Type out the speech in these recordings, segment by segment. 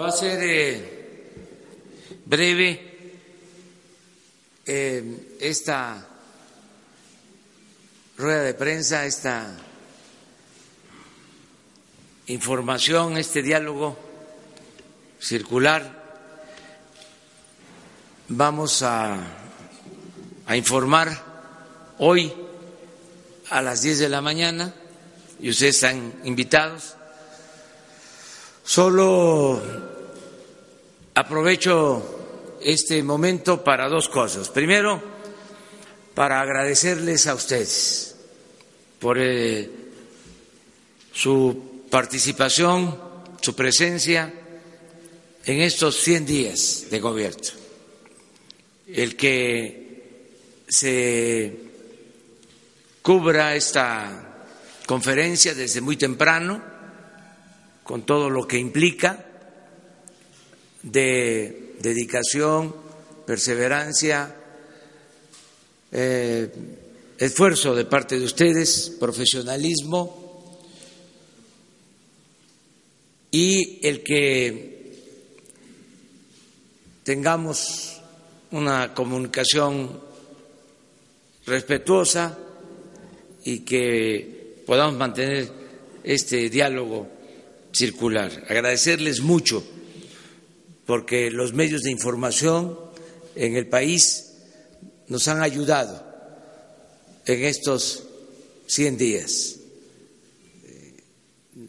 Va a ser eh, breve eh, esta rueda de prensa, esta información, este diálogo circular. Vamos a informar hoy a las 10 de la mañana y ustedes están invitados. Solo aprovecho este momento para dos cosas. Primero, para agradecerles a ustedes por eh, su participación, su presencia en estos 100 días de gobierno. El que se cubra esta conferencia desde muy temprano, con todo lo que implica de dedicación, perseverancia, eh, esfuerzo de parte de ustedes, profesionalismo y el que tengamos una comunicación respetuosa, y que podamos mantener este diálogo circular. Agradecerles mucho porque los medios de información en el país nos han ayudado en estos 100 días.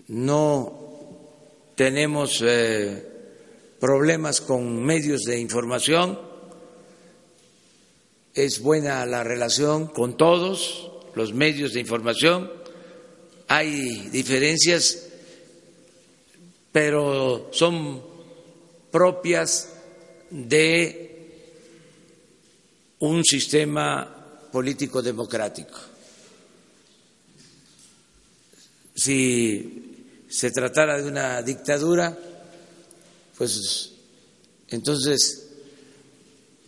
No tenemos eh, problemas con medios de información, es buena la relación con todos los medios de información, hay diferencias, pero son propias de un sistema político democrático. Si se tratara de una dictadura, pues entonces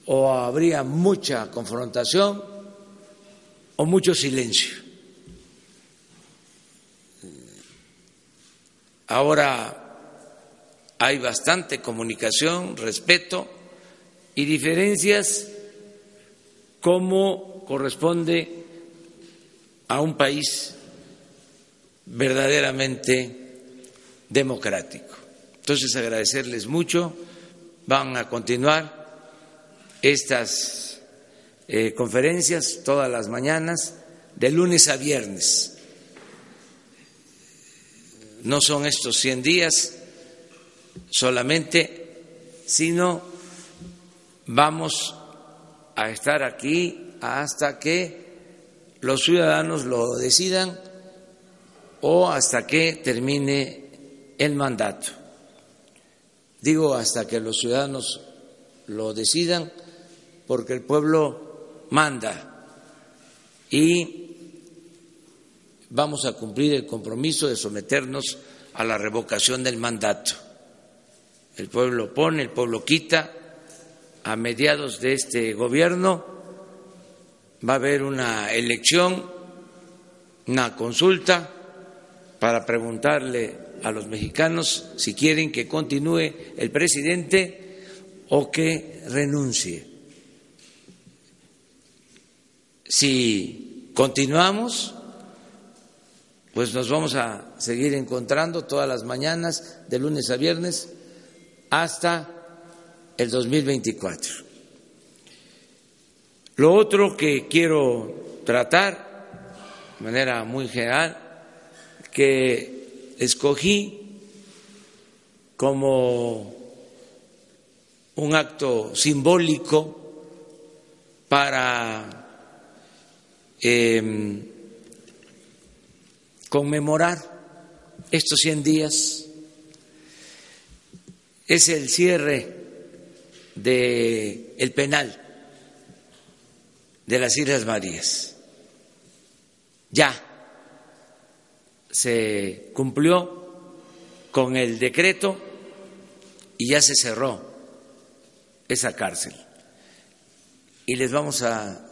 o habría mucha confrontación o mucho silencio. Ahora hay bastante comunicación, respeto y diferencias como corresponde a un país verdaderamente democrático. Entonces agradecerles mucho, van a continuar estas eh, conferencias todas las mañanas, de lunes a viernes. No son estos 100 días solamente, sino vamos a estar aquí hasta que los ciudadanos lo decidan o hasta que termine el mandato. Digo hasta que los ciudadanos lo decidan porque el pueblo manda y vamos a cumplir el compromiso de someternos a la revocación del mandato. El pueblo pone, el pueblo quita. A mediados de este gobierno va a haber una elección, una consulta para preguntarle a los mexicanos si quieren que continúe el presidente o que renuncie. Si continuamos, pues nos vamos a seguir encontrando todas las mañanas, de lunes a viernes, hasta el 2024. Lo otro que quiero tratar, de manera muy general, que escogí como un acto simbólico para Em, conmemorar estos 100 días. Es el cierre del el penal de las Islas Marías. Ya se cumplió con el decreto y ya se cerró esa cárcel. Y les vamos a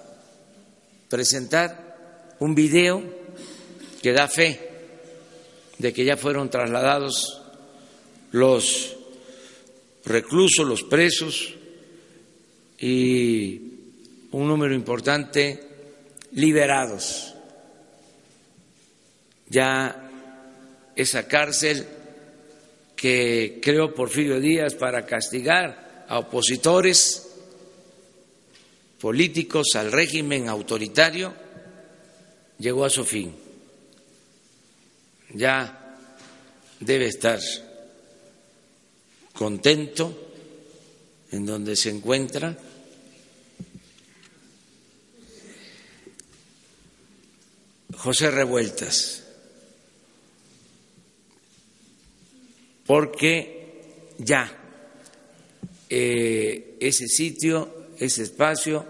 presentar un video que da fe de que ya fueron trasladados los reclusos, los presos y un número importante liberados. Ya esa cárcel que creó Porfirio Díaz para castigar a opositores políticos al régimen autoritario llegó a su fin. Ya debe estar contento en donde se encuentra. José Revueltas, porque ya eh, ese sitio, ese espacio,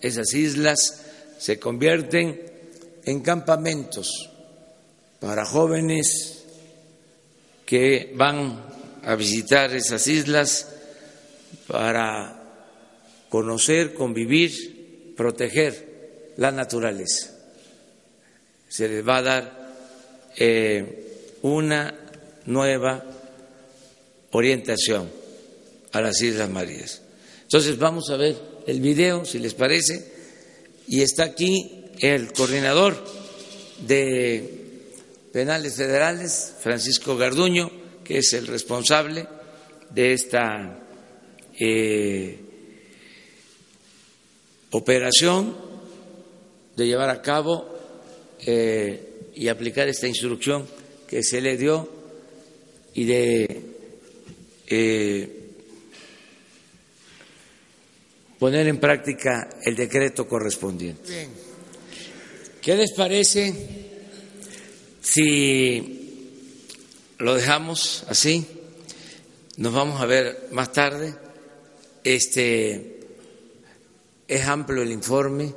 esas islas se convierten en campamentos para jóvenes que van a visitar esas islas para conocer, convivir, proteger la naturaleza. Se les va a dar eh, una nueva orientación a las Islas Marías. Entonces vamos a ver el video, si les parece, y está aquí el coordinador de penales federales, Francisco Garduño, que es el responsable de esta eh, operación, de llevar a cabo eh, y aplicar esta instrucción que se le dio y de eh, poner en práctica el decreto correspondiente. ¿Qué les parece si lo dejamos así? Nos vamos a ver más tarde. Este es amplio el informe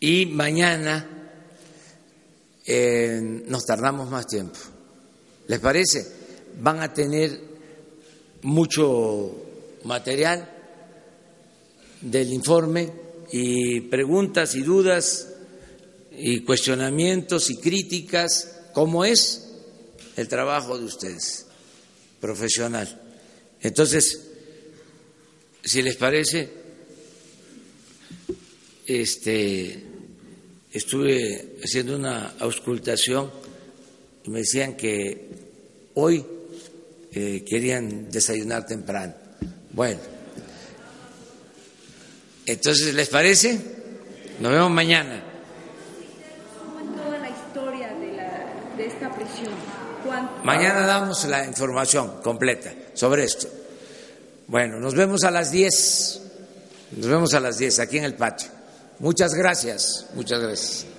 y mañana eh, nos tardamos más tiempo. ¿Les parece? Van a tener mucho material del informe y preguntas y dudas y cuestionamientos y críticas, como es el trabajo de ustedes, profesional. Entonces, si les parece, este, estuve haciendo una auscultación y me decían que hoy eh, querían desayunar temprano. Bueno, entonces, ¿les parece? Nos vemos mañana. toda la historia de, la, de esta prisión? Mañana damos la información completa sobre esto. Bueno, nos vemos a las 10. Nos vemos a las 10 aquí en el patio. Muchas gracias, muchas gracias.